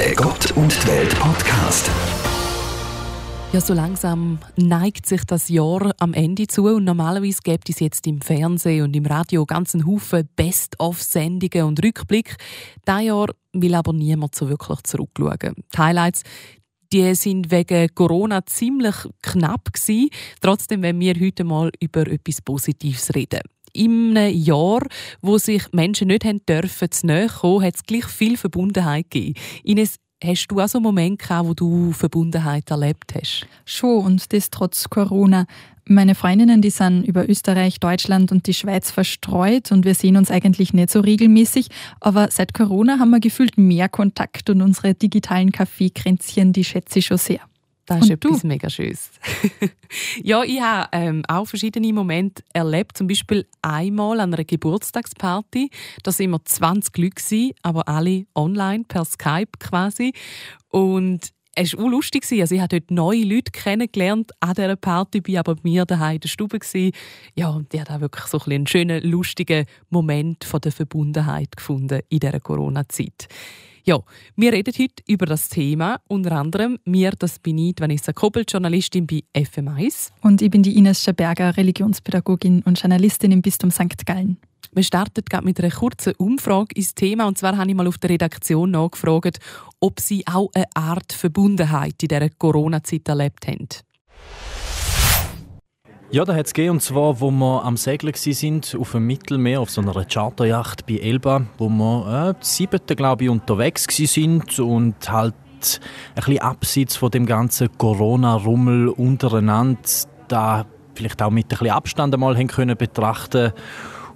Der Gott und die Welt Podcast. Ja, so langsam neigt sich das Jahr am Ende zu und normalerweise gibt es jetzt im Fernsehen und im Radio ganzen Haufen Best-of-Sendungen und Rückblick. Dieses Jahr will aber niemand so wirklich zurückschauen. Die Highlights die sind wegen Corona ziemlich knapp gewesen. Trotzdem wenn wir heute mal über etwas Positives reden. In einem Jahr, wo sich Menschen nicht haben dürfen, zu näher kommen, hat es gleich viel Verbundenheit gegeben. Ines, Hast du auch so einen Moment gehabt, wo du Verbundenheit erlebt hast? Schon, und das trotz Corona. Meine Freundinnen, die sind über Österreich, Deutschland und die Schweiz verstreut und wir sehen uns eigentlich nicht so regelmäßig. Aber seit Corona haben wir gefühlt mehr Kontakt und unsere digitalen Kaffeekränzchen, die schätze ich schon sehr. Das ist und etwas du? mega Schönes. ja, ich habe ähm, auch verschiedene Momente erlebt. Zum Beispiel einmal an einer Geburtstagsparty. Da waren wir 20 Leute, aber alle online, per Skype quasi. Und es war auch lustig. Also ich habe dort neue Leute kennengelernt an dieser Party, bin aber bei mir daheim in der Stube. Ja, und ich habe wirklich so ein einen schönen, lustigen Moment von der Verbundenheit gefunden in dieser Corona-Zeit. Ja, wir reden heute über das Thema. Unter anderem mir, das bin ich, Vanessa Koppel, Journalistin bei FM1. Und ich bin die Ines Schaberger, Religionspädagogin und Journalistin im Bistum St. Gallen. Wir starten gerade mit einer kurzen Umfrage ins Thema. Und zwar habe ich mal auf der Redaktion nachgefragt, ob sie auch eine Art Verbundenheit in dieser Corona-Zeit erlebt haben. Ja, da hat es gegeben, und zwar, wo wir am Segeln sind auf dem Mittelmeer, auf so einer Charterjacht bei Elba, wo wir äh, siebte, glaube ich, unterwegs sind und halt ein bisschen abseits von dem ganzen Corona-Rummel untereinander da vielleicht auch mit ein bisschen Abstand einmal haben können betrachten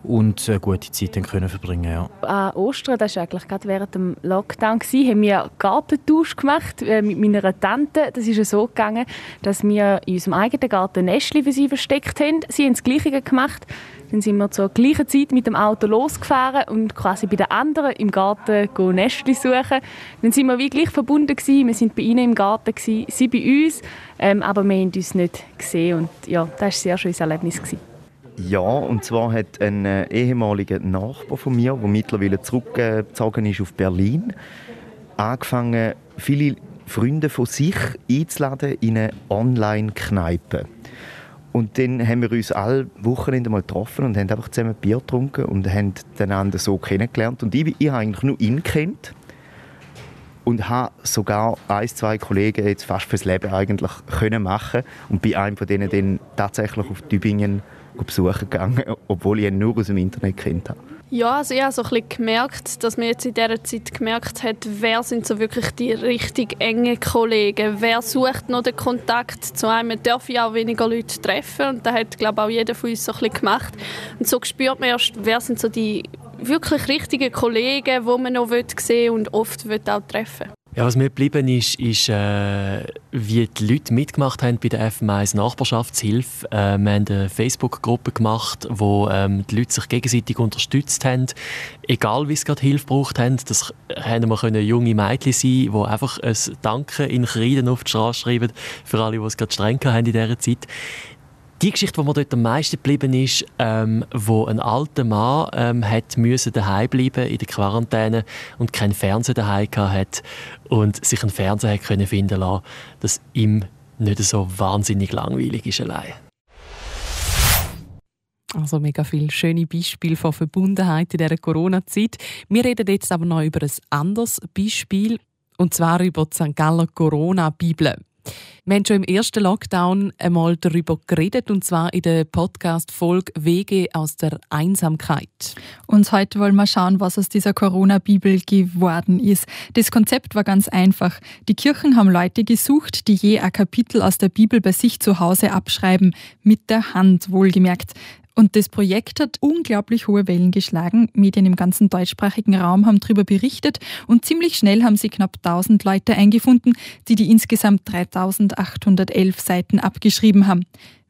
und eine gute Zeit können verbringen ja. An Ostern, das war eigentlich gerade während dem Lockdown, haben wir Gartentausch gemacht äh, mit meiner Tante. Das ist so gegangen, dass wir in unserem eigenen Garten Nestli für sie versteckt haben. Sie haben das Gleiche gemacht. Dann sind wir zur gleichen Zeit mit dem Auto losgefahren und quasi bei den anderen im Garten Nestli suchen. Dann sind wir wie gleich verbunden gewesen. Wir sind bei ihnen im Garten gewesen, sie bei uns, ähm, aber wir haben uns nicht gesehen und ja, das war ein sehr schönes Erlebnis gewesen. Ja, und zwar hat ein äh, ehemaliger Nachbar von mir, der mittlerweile zurückgezogen ist auf Berlin, angefangen, viele Freunde von sich einzuladen in eine Online-Kneipe. Und dann haben wir uns alle Wochenende mal getroffen und haben einfach zusammen Bier getrunken und haben einander so kennengelernt. Und ich, ich habe eigentlich nur ihn kennt und habe sogar ein, zwei Kollegen jetzt fast fürs Leben eigentlich können machen und bei einem von denen dann tatsächlich auf Tübingen besuchen gegangen, obwohl ich ihn nur aus dem Internet kennt habe. Ja, also ich habe so ein bisschen gemerkt, dass man jetzt in dieser Zeit gemerkt hat, wer sind so wirklich die richtig engen Kollegen, wer sucht noch den Kontakt zu einem. Man darf ja auch weniger Leute treffen und das hat, glaube ich, auch jeder von uns so ein bisschen gemacht. Und so spürt man erst, wer sind so die wirklich richtigen Kollegen, die man noch sehen will und oft auch treffen will. Ja, was mir geblieben ist, ist, äh, wie die Leute mitgemacht haben bei der FM1 Nachbarschaftshilfe. Äh, wir haben eine Facebook-Gruppe gemacht, wo ähm, die Leute sich gegenseitig unterstützt haben, egal wie sie gerade Hilfe braucht haben. Das haben wir können junge Mädchen sein, die einfach ein Danke in Kreiden auf die Straße schreiben, für alle, die es gerade streng haben in dieser Zeit. Die Geschichte, die mir dort am meisten geblieben ist, ähm, wo ein alter Mann ähm, hat müssen daheim bleiben in der Quarantäne und kein Fernseher daheim hat und sich einen Fernseher können finden lassen, dass ihm nicht so wahnsinnig langweilig ist allein. Also mega viele schöne Beispiele von Verbundenheit in dieser Corona-Zeit. Wir reden jetzt aber noch über ein anderes Beispiel, und zwar über die St. Galler Corona-Bibel. Wir haben schon im ersten Lockdown einmal darüber geredet, und zwar in der Podcast-Folge Wege aus der Einsamkeit. Und heute wollen wir schauen, was aus dieser Corona-Bibel geworden ist. Das Konzept war ganz einfach. Die Kirchen haben Leute gesucht, die je ein Kapitel aus der Bibel bei sich zu Hause abschreiben, mit der Hand wohlgemerkt. Und das Projekt hat unglaublich hohe Wellen geschlagen. Medien im ganzen deutschsprachigen Raum haben darüber berichtet und ziemlich schnell haben sie knapp 1000 Leute eingefunden, die die insgesamt 3811 Seiten abgeschrieben haben.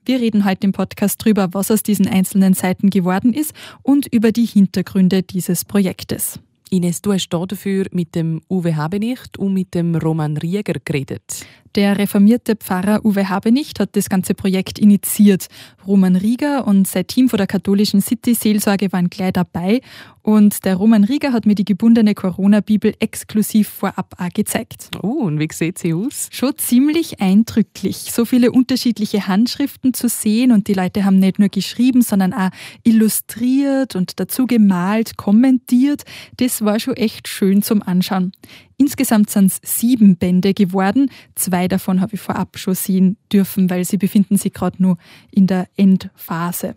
Wir reden heute im Podcast darüber, was aus diesen einzelnen Seiten geworden ist und über die Hintergründe dieses Projektes. Ines, du hast dafür mit dem Uwe Habenicht und mit dem Roman Rieger geredet. Der reformierte Pfarrer Uwe Habenicht hat das ganze Projekt initiiert. Roman Rieger und sein Team von der katholischen City Seelsorge waren gleich dabei Und der Roman Rieger hat mir die gebundene Corona-Bibel exklusiv vorab auch gezeigt. Oh, und wie sieht sie aus? Schon ziemlich eindrücklich. So viele unterschiedliche Handschriften zu sehen und die Leute haben nicht nur geschrieben, sondern auch illustriert und dazu gemalt, kommentiert. Das war schon echt schön zum Anschauen. Insgesamt sind es sieben Bände geworden. Zwei davon habe ich vorab schon sehen dürfen, weil sie befinden sich gerade nur in der Endphase.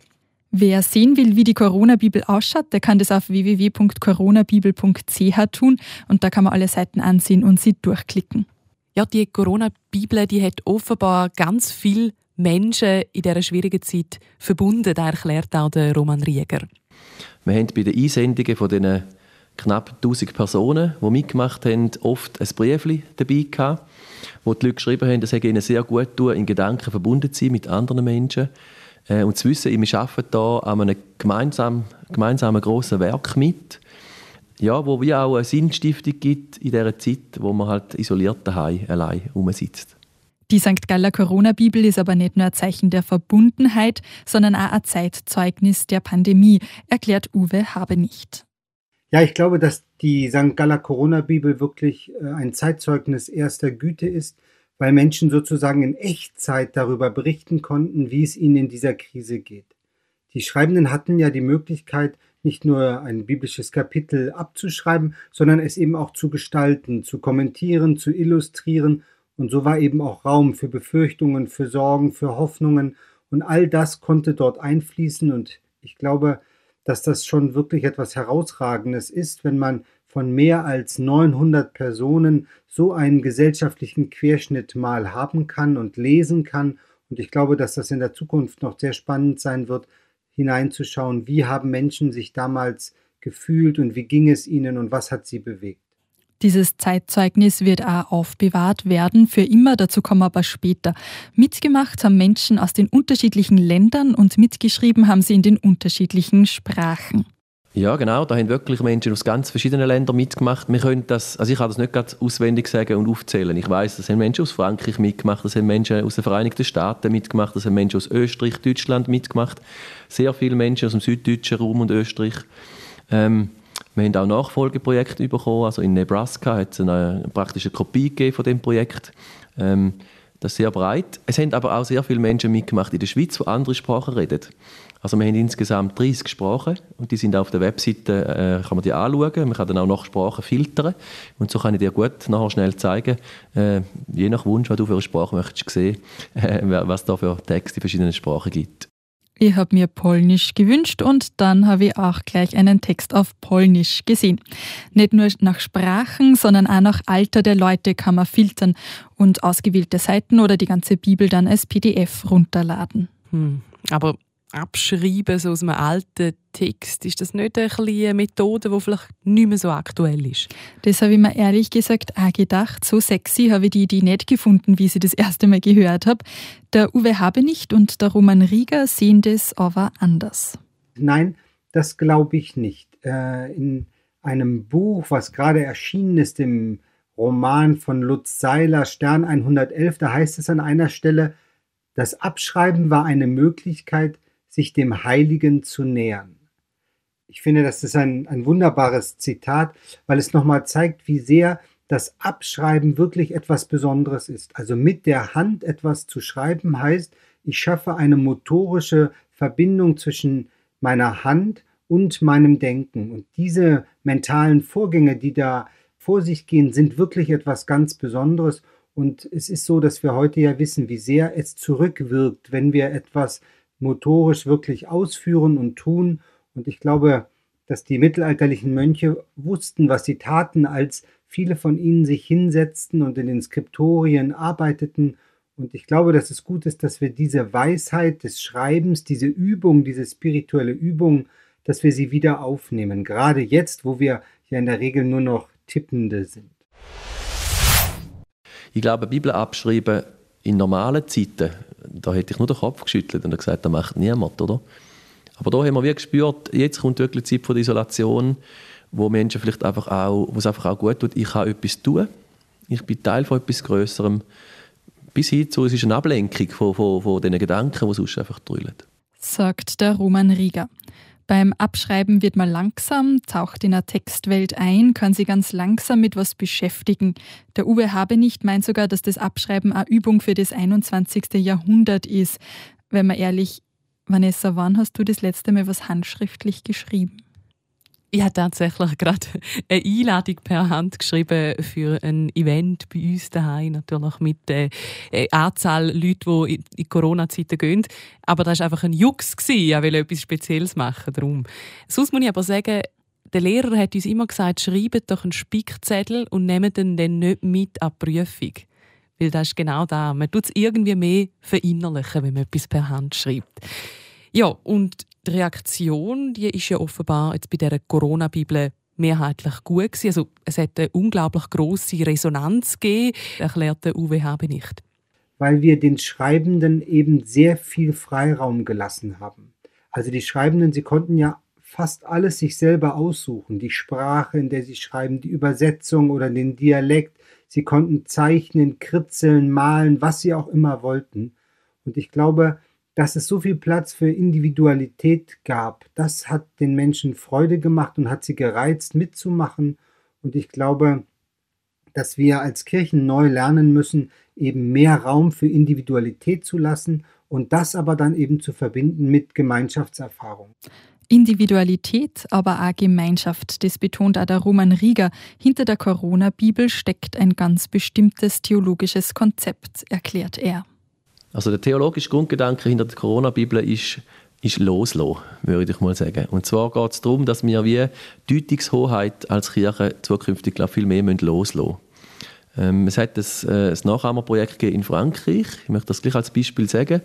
Wer sehen will, wie die Corona-Bibel ausschaut, der kann das auf www.coronabibel.ch tun und da kann man alle Seiten ansehen und sie durchklicken. Ja, die Corona-Bibel, die hat offenbar ganz viele Menschen in dieser schwierigen Zeit verbunden, das erklärt auch der Roman Rieger. Wir haben bei den Einsendungen von diesen knapp 1000 Personen, die mitgemacht haben, oft ein Briefchen dabei gehabt, wo die Leute geschrieben haben, es hätte ihnen sehr gut tun, in Gedanken verbunden zu sein mit anderen Menschen äh, und zu wissen, wir arbeiten hier an einem gemeinsamen, gemeinsamen grossen Werk mit, ja, wo wie auch eine Sinnstiftung gibt in dieser Zeit, wo man halt isoliert daheim allein rumsitzt. Die St. Galler Corona-Bibel ist aber nicht nur ein Zeichen der Verbundenheit, sondern auch ein Zeitzeugnis der Pandemie, erklärt Uwe Habenicht. Ja, ich glaube, dass die St. Galler Corona-Bibel wirklich äh, ein Zeitzeugnis erster Güte ist, weil Menschen sozusagen in Echtzeit darüber berichten konnten, wie es ihnen in dieser Krise geht. Die Schreibenden hatten ja die Möglichkeit, nicht nur ein biblisches Kapitel abzuschreiben, sondern es eben auch zu gestalten, zu kommentieren, zu illustrieren. Und so war eben auch Raum für Befürchtungen, für Sorgen, für Hoffnungen. Und all das konnte dort einfließen. Und ich glaube, dass das schon wirklich etwas Herausragendes ist, wenn man von mehr als 900 Personen so einen gesellschaftlichen Querschnitt mal haben kann und lesen kann. Und ich glaube, dass das in der Zukunft noch sehr spannend sein wird, hineinzuschauen, wie haben Menschen sich damals gefühlt und wie ging es ihnen und was hat sie bewegt. Dieses Zeitzeugnis wird auch aufbewahrt werden, für immer, dazu kommen wir aber später. Mitgemacht haben Menschen aus den unterschiedlichen Ländern und mitgeschrieben haben sie in den unterschiedlichen Sprachen. Ja, genau. Da haben wirklich Menschen aus ganz verschiedenen Ländern mitgemacht. Wir können das, also ich kann das nicht ganz auswendig sagen und aufzählen. Ich weiß, das haben Menschen aus Frankreich mitgemacht, das haben Menschen aus den Vereinigten Staaten mitgemacht, das haben Menschen aus Österreich, Deutschland mitgemacht. Sehr viele Menschen aus dem süddeutschen Raum und Österreich. Ähm, wir haben auch Nachfolgeprojekte bekommen. Also in Nebraska hat es eine, eine praktische Kopie gegeben von dem Projekt. Ähm, das ist sehr breit. Es haben aber auch sehr viele Menschen mitgemacht in der Schweiz, die andere Sprachen reden. Also wir haben insgesamt 30 Sprachen und die sind auf der Webseite, äh, kann man die anschauen. Man kann dann auch nach Sprachen filtern und so kann ich dir gut nachher schnell zeigen, äh, je nach Wunsch, was du für eine Sprache möchtest sehen, äh, was da für Texte in verschiedenen Sprachen gibt. Ich habe mir Polnisch gewünscht und dann habe ich auch gleich einen Text auf Polnisch gesehen. Nicht nur nach Sprachen, sondern auch nach Alter der Leute kann man filtern und ausgewählte Seiten oder die ganze Bibel dann als PDF runterladen. Hm. Aber abschreiben so aus einem alten Text, ist das nicht ein eine Methode, die vielleicht nicht mehr so aktuell ist? Das habe ich mir ehrlich gesagt auch gedacht. So sexy habe ich die Idee nicht gefunden, wie ich sie das erste Mal gehört habe. Der Uwe Habenicht und der Roman Rieger sehen das aber anders. Nein, das glaube ich nicht. Äh, in einem Buch, was gerade erschienen ist, im Roman von Lutz Seiler, Stern 111, da heißt es an einer Stelle, das Abschreiben war eine Möglichkeit, sich dem Heiligen zu nähern. Ich finde, das ist ein, ein wunderbares Zitat, weil es nochmal zeigt, wie sehr das Abschreiben wirklich etwas Besonderes ist. Also mit der Hand etwas zu schreiben heißt, ich schaffe eine motorische Verbindung zwischen meiner Hand und meinem Denken. Und diese mentalen Vorgänge, die da vor sich gehen, sind wirklich etwas ganz Besonderes. Und es ist so, dass wir heute ja wissen, wie sehr es zurückwirkt, wenn wir etwas motorisch wirklich ausführen und tun. Und ich glaube, dass die mittelalterlichen Mönche wussten, was sie taten, als viele von ihnen sich hinsetzten und in den Skriptorien arbeiteten. Und ich glaube, dass es gut ist, dass wir diese Weisheit des Schreibens, diese Übung, diese spirituelle Übung, dass wir sie wieder aufnehmen. Gerade jetzt, wo wir ja in der Regel nur noch Tippende sind. Ich glaube, Bibel abschreiben in normalen Zeiten da hätte ich nur den Kopf geschüttelt und gesagt, das macht niemand, oder? Aber da haben wir wie gespürt, jetzt kommt wirklich die Zeit der Isolation, wo Menschen vielleicht einfach auch, wo es einfach auch gut tut, ich kann etwas tun, ich bin Teil von etwas Größerem, bis hin zu, es ist eine Ablenkung von, von, von diesen Gedanken, die sonst einfach drüllen. Sagt der Roman Rieger. Beim Abschreiben wird man langsam, taucht in eine Textwelt ein, kann sich ganz langsam mit was beschäftigen. Der Uwe Habenicht meint sogar, dass das Abschreiben eine Übung für das 21. Jahrhundert ist. Wenn man ehrlich, Vanessa, wann hast du das letzte Mal was handschriftlich geschrieben? Ich habe tatsächlich gerade eine Einladung per Hand geschrieben für ein Event bei uns daheim, natürlich mit der äh, Anzahl Leute, die in Corona-Zeiten gehen. Aber das war einfach ein Jux. Ich wollte etwas Spezielles machen. Darum. Sonst muss ich aber sagen, der Lehrer hat uns immer gesagt, schreibt doch einen Spickzettel und nehmt den dann nicht mit an die Prüfung. Weil das ist genau da. Man tut es irgendwie mehr verinnerlichen, wenn man etwas per Hand schreibt. Ja, und die Reaktion, die ist ja offenbar jetzt bei dieser Corona-Bibel mehrheitlich gut gewesen. Also es hat eine unglaublich große Resonanz gegeben, erklärt der Habe nicht. Weil wir den Schreibenden eben sehr viel Freiraum gelassen haben. Also die Schreibenden, sie konnten ja fast alles sich selber aussuchen. Die Sprache, in der sie schreiben, die Übersetzung oder den Dialekt. Sie konnten zeichnen, kritzeln, malen, was sie auch immer wollten. Und ich glaube, dass es so viel Platz für Individualität gab, das hat den Menschen Freude gemacht und hat sie gereizt, mitzumachen. Und ich glaube, dass wir als Kirchen neu lernen müssen, eben mehr Raum für Individualität zu lassen und das aber dann eben zu verbinden mit Gemeinschaftserfahrung. Individualität, aber auch Gemeinschaft, das betont auch der Roman Rieger. Hinter der Corona-Bibel steckt ein ganz bestimmtes theologisches Konzept, erklärt er. Also der theologische Grundgedanke hinter der Corona-Bibel ist, ist loslassen, würde ich mal sagen. Und zwar geht es darum, dass wir wie Deutungshoheit als Kirche zukünftig glaub, viel mehr loslassen müssen. Ähm, es hat ein, äh, ein Nachahmerprojekt in Frankreich, ich möchte das gleich als Beispiel sagen,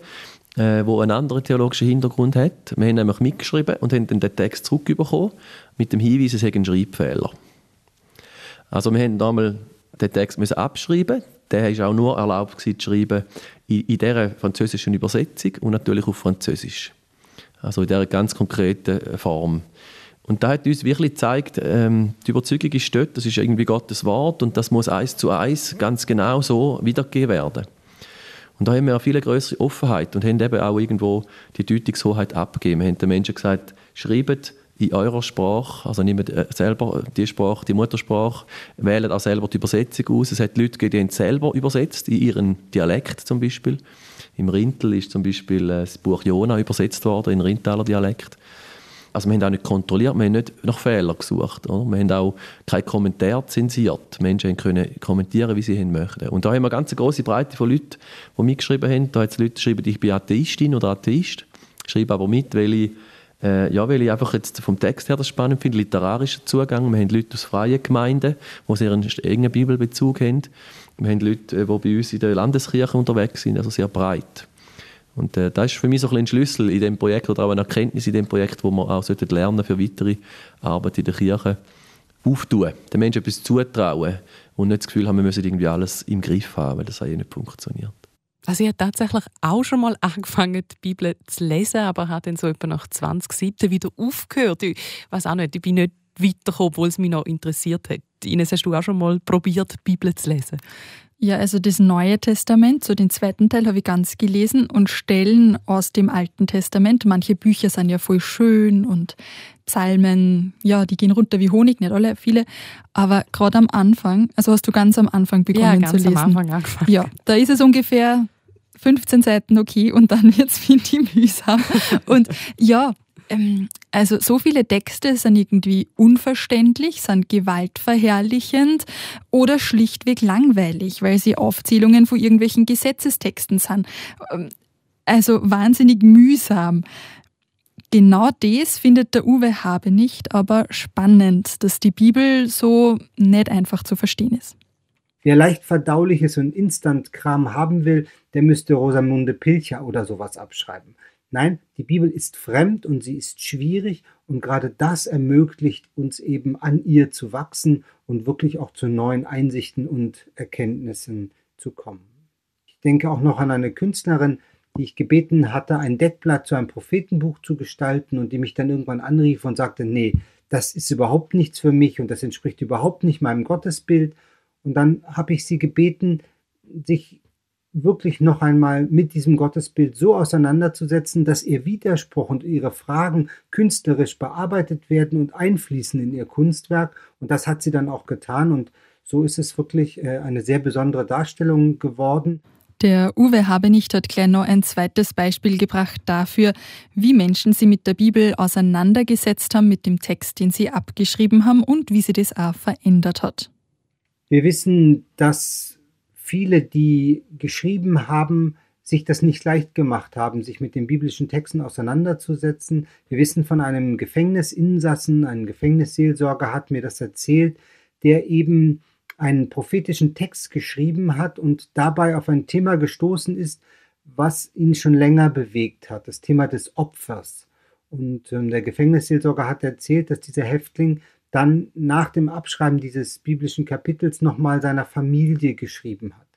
äh, wo einen anderen theologischen Hintergrund hat. Wir haben nämlich mitgeschrieben und haben dann den Text zurückbekommen mit dem Hinweis, es sei ein Schreibfehler. Also wir haben einmal den Text müssen abschreiben der ist auch nur erlaubt zu schreiben in, in dieser französischen Übersetzung und natürlich auf Französisch. Also in dieser ganz konkreten äh, Form. Und da hat uns wirklich gezeigt, ähm, die Überzeugung ist dort, das ist irgendwie Gottes Wort und das muss eins zu eins ganz genau so wiedergegeben werden. Und da haben wir eine viel größere Offenheit und haben eben auch irgendwo die Deutungshoheit abgegeben. Wir haben den Menschen gesagt, schreibt in eurer Sprache, also nehmt äh, selber die Sprache, die Muttersprache, wählt auch selber die Übersetzung aus. Es hat Leute die haben selber übersetzt, in ihren Dialekt zum Beispiel. Im Rintel ist zum Beispiel äh, das Buch Jona übersetzt worden, in Rintaler Dialekt. Also wir haben auch nicht kontrolliert, wir haben nicht nach Fehlern gesucht. Oder? Wir haben auch keinen Kommentar zensiert. Menschen können kommentieren, wie sie möchten. Und da haben wir eine ganz große Breite von Leuten, die mitgeschrieben haben. Da hat es Leute geschrieben, ich bin Atheistin oder Atheist. Schreibe aber mit, weil ich äh, ja, weil ich einfach jetzt vom Text her das spannend finde, literarischer Zugang. Wir haben Leute aus freien Gemeinden, die sehr einen engen Bibelbezug haben. Wir haben Leute, die bei uns in der Landeskirche unterwegs sind, also sehr breit. Und äh, das ist für mich so ein, ein Schlüssel in dem Projekt oder auch eine Erkenntnis in dem Projekt, wo wir auch lernen für weitere Arbeit in der Kirche auftun, den Menschen etwas zutrauen und nicht das Gefühl haben, wir müssen irgendwie alles im Griff haben, weil das ja nicht funktioniert. Also ich habe tatsächlich auch schon mal angefangen, die Bibel zu lesen, aber habe dann so etwa nach 20 Seiten wieder aufgehört. Ich weiß auch nicht, ich bin nicht weitergekommen, obwohl es mich noch interessiert hat. Ines, hast du auch schon mal probiert, die Bibel zu lesen? Ja, also das Neue Testament, so den zweiten Teil habe ich ganz gelesen und Stellen aus dem Alten Testament. Manche Bücher sind ja voll schön und Psalmen, ja, die gehen runter wie Honig, nicht alle, viele. Aber gerade am Anfang, also hast du ganz am Anfang begonnen ja, zu lesen. Am Anfang angefangen. Ja, da ist es ungefähr 15 Seiten okay und dann wird es finde ich mühsam. Und ja, ähm, also so viele Texte sind irgendwie unverständlich, sind gewaltverherrlichend oder schlichtweg langweilig, weil sie Aufzählungen von irgendwelchen Gesetzestexten sind. Ähm, also wahnsinnig mühsam. Genau das findet der Uwe Habe nicht, aber spannend, dass die Bibel so nicht einfach zu verstehen ist. Wer leicht verdauliches und Instant-Kram haben will, der müsste Rosamunde Pilcher oder sowas abschreiben. Nein, die Bibel ist fremd und sie ist schwierig und gerade das ermöglicht uns eben an ihr zu wachsen und wirklich auch zu neuen Einsichten und Erkenntnissen zu kommen. Ich denke auch noch an eine Künstlerin, die ich gebeten hatte, ein Deckblatt zu einem Prophetenbuch zu gestalten und die mich dann irgendwann anrief und sagte, nee, das ist überhaupt nichts für mich und das entspricht überhaupt nicht meinem Gottesbild und dann habe ich sie gebeten, sich wirklich noch einmal mit diesem Gottesbild so auseinanderzusetzen, dass ihr Widerspruch und ihre Fragen künstlerisch bearbeitet werden und einfließen in ihr Kunstwerk. Und das hat sie dann auch getan. Und so ist es wirklich äh, eine sehr besondere Darstellung geworden. Der Uwe Habenicht hat gleich noch ein zweites Beispiel gebracht dafür, wie Menschen sie mit der Bibel auseinandergesetzt haben, mit dem Text, den sie abgeschrieben haben und wie sie das auch verändert hat. Wir wissen, dass viele, die geschrieben haben, sich das nicht leicht gemacht haben, sich mit den biblischen Texten auseinanderzusetzen. Wir wissen von einem Gefängnisinsassen, ein Gefängnisseelsorger hat mir das erzählt, der eben einen prophetischen Text geschrieben hat und dabei auf ein Thema gestoßen ist, was ihn schon länger bewegt hat, das Thema des Opfers. Und ähm, der Gefängnisseelsorger hat erzählt, dass dieser Häftling dann nach dem Abschreiben dieses biblischen Kapitels nochmal seiner Familie geschrieben hat.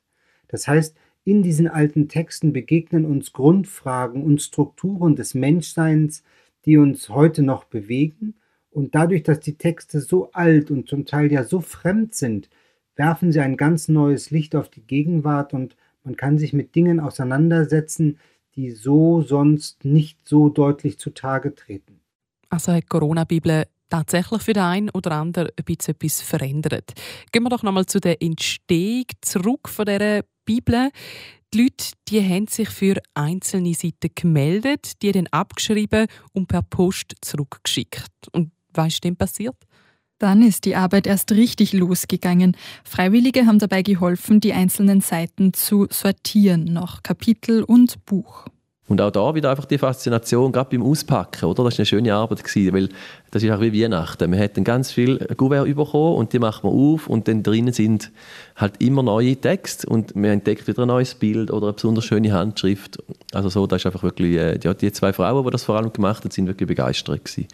Das heißt, in diesen alten Texten begegnen uns Grundfragen und Strukturen des Menschseins, die uns heute noch bewegen. Und dadurch, dass die Texte so alt und zum Teil ja so fremd sind, werfen sie ein ganz neues Licht auf die Gegenwart und man kann sich mit Dingen auseinandersetzen, die so sonst nicht so deutlich zutage treten. Also Corona-Bibel tatsächlich für den einen oder anderen ein bisschen etwas verändert. Gehen wir doch nochmal zu der Entstehung zurück von dieser Bibel. Die Leute die haben sich für einzelne Seiten gemeldet, die dann abgeschrieben und per Post zurückgeschickt. Und was ist denn passiert? Dann ist die Arbeit erst richtig losgegangen. Freiwillige haben dabei geholfen, die einzelnen Seiten zu sortieren nach Kapitel und Buch. Und auch da wieder einfach die Faszination, gerade beim Auspacken, oder? Das war eine schöne Arbeit, gewesen, weil das ist auch wie Weihnachten. Man hat dann ganz viel Gouverne bekommen und die macht man auf und dann drinnen sind halt immer neue Texte und man entdeckt wieder ein neues Bild oder eine besonders schöne Handschrift. Also so, das ist einfach wirklich, äh, ja, die zwei Frauen, die das vor allem gemacht haben, sind wirklich begeistert gewesen.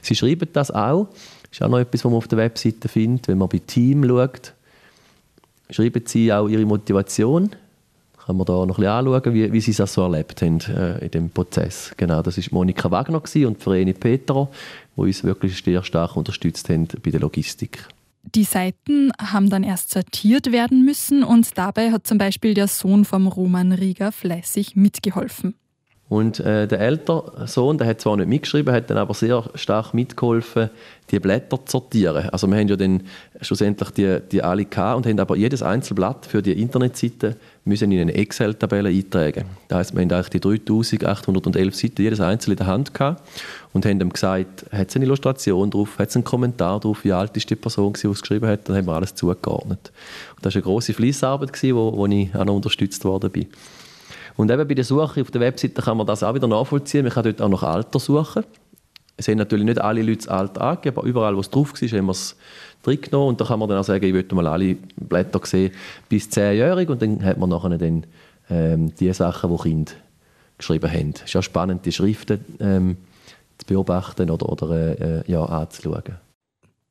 Sie schreiben das auch, das ist auch noch etwas, was man auf der Webseite findet, wenn man bei Team schaut, schreiben sie auch ihre Motivation, kann man da noch ein bisschen anschauen, wie, wie sie das so erlebt haben äh, in dem Prozess. Genau, das ist Monika Wagner und Vreni Petro, die uns wirklich sehr stark unterstützt haben bei der Logistik. Die Seiten haben dann erst sortiert werden müssen und dabei hat zum Beispiel der Sohn vom Roman Rieger fleißig mitgeholfen. Und äh, der ältere Sohn, der hat zwar nicht mitgeschrieben, hat dann aber sehr stark mitgeholfen, die Blätter zu sortieren. Also wir haben ja dann schlussendlich die, die alle gehabt und haben aber jedes Einzelblatt für die Internetseite müssen in eine Excel-Tabelle eintragen. Das heisst, wir haben eigentlich die 3811 Seiten jedes einzelne in der Hand gehabt und haben ihm gesagt, hat es eine Illustration drauf, hat es einen Kommentar drauf, wie alt ist die Person, die es geschrieben hat, dann haben wir alles zugeordnet. Und das war eine grosse Fließarbeit, wo, wo ich auch noch unterstützt worden bin. Und eben bei der Suche auf der Webseite kann man das auch wieder nachvollziehen. Man kann dort auch nach Alter suchen. Es haben natürlich nicht alle Leute das Alter angegeben, aber überall, wo es drauf war, haben wir es drin genommen. Und da kann man dann auch sagen, ich möchte mal alle Blätter sehen bis 10-jährig. Und dann hat man nachher dann ähm, die Sachen, die Kinder geschrieben haben. Es ist auch spannend, die Schriften ähm, zu beobachten oder, oder äh, ja, anzuschauen.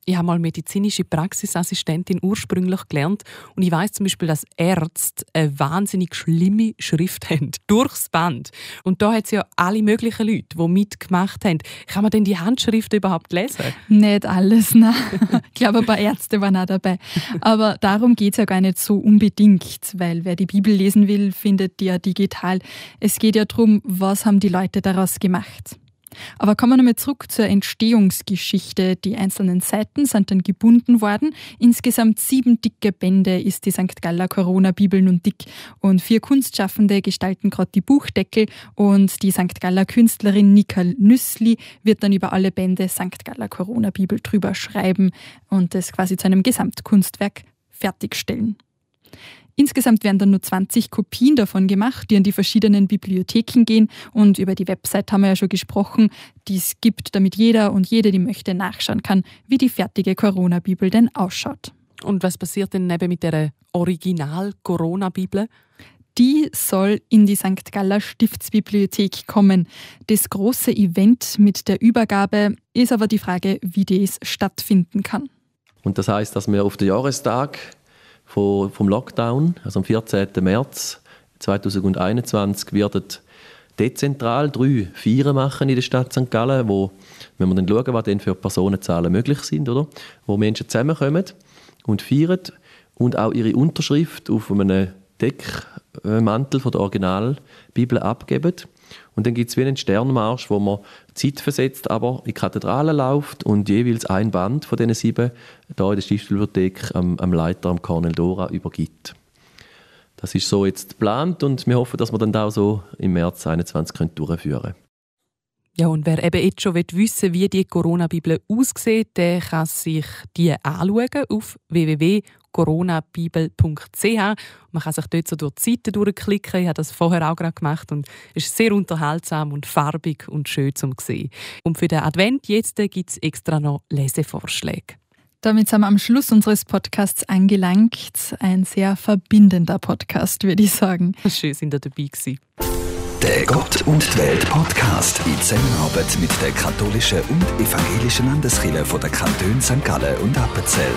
Ich habe mal medizinische Praxisassistentin ursprünglich gelernt und ich weiß zum Beispiel, dass Ärzte eine wahnsinnig schlimme Schrift haben, durchs Band. Und da hat es ja alle möglichen Leute, die mitgemacht haben. Kann man denn die Handschrift überhaupt lesen? Nicht alles, nein. ich glaube, ein paar Ärzte waren auch dabei. Aber darum geht es ja gar nicht so unbedingt, weil wer die Bibel lesen will, findet die ja digital. Es geht ja darum, was haben die Leute daraus gemacht. Aber kommen wir nochmal zurück zur Entstehungsgeschichte. Die einzelnen Seiten sind dann gebunden worden. Insgesamt sieben dicke Bände ist die St. Galler Corona-Bibel nun dick. Und vier Kunstschaffende gestalten gerade die Buchdeckel und die St. Galler Künstlerin Nika Nüssli wird dann über alle Bände St. Galler Corona-Bibel drüber schreiben und es quasi zu einem Gesamtkunstwerk fertigstellen. Insgesamt werden dann nur 20 Kopien davon gemacht, die an die verschiedenen Bibliotheken gehen. Und über die Website haben wir ja schon gesprochen, die es gibt, damit jeder und jede, die möchte, nachschauen kann, wie die fertige Corona-Bibel denn ausschaut. Und was passiert denn eben mit der Original-Corona-Bibel? die soll in die St. Galler Stiftsbibliothek kommen. Das große Event mit der Übergabe ist aber die Frage, wie das stattfinden kann. Und das heißt, dass wir auf den Jahrestag vom, Lockdown, also am 14. März 2021, werden dezentral drei Feiern machen in der Stadt St. Gallen, wo, wenn wir dann schauen, was denn für Personenzahlen möglich sind, oder? wo Menschen zusammenkommen und feiern und auch ihre Unterschrift auf einem Deckmantel von der Originalbibel abgeben. Und dann gibt es wie einen Sternmarsch, wo man zeitversetzt aber in die Kathedrale läuft und jeweils ein Band von diesen sieben da in der Stiftsbibliothek am, am Leiter, am Cornel Dora, übergibt. Das ist so jetzt geplant und wir hoffen, dass wir dann da so im März 2021 durchführen können. Ja, und wer eben jetzt schon wissen will, wie die Corona-Bibel aussieht, der kann sich die anschauen auf www.coronabibel.ch. Man kann sich dort so durch die Seiten durchklicken. Ich habe das vorher auch gerade gemacht und es ist sehr unterhaltsam und farbig und schön zum sehen. Und für den Advent jetzt gibt es extra noch Lesevorschläge. Damit sind wir am Schluss unseres Podcasts angelangt. Ein sehr verbindender Podcast, würde ich sagen. Schön, sind ihr dabei gewesen. Der Gott und die Welt Podcast in Zusammenarbeit mit der katholischen und evangelischen Landeskirche von der Kantone St. Gallen und Appenzell.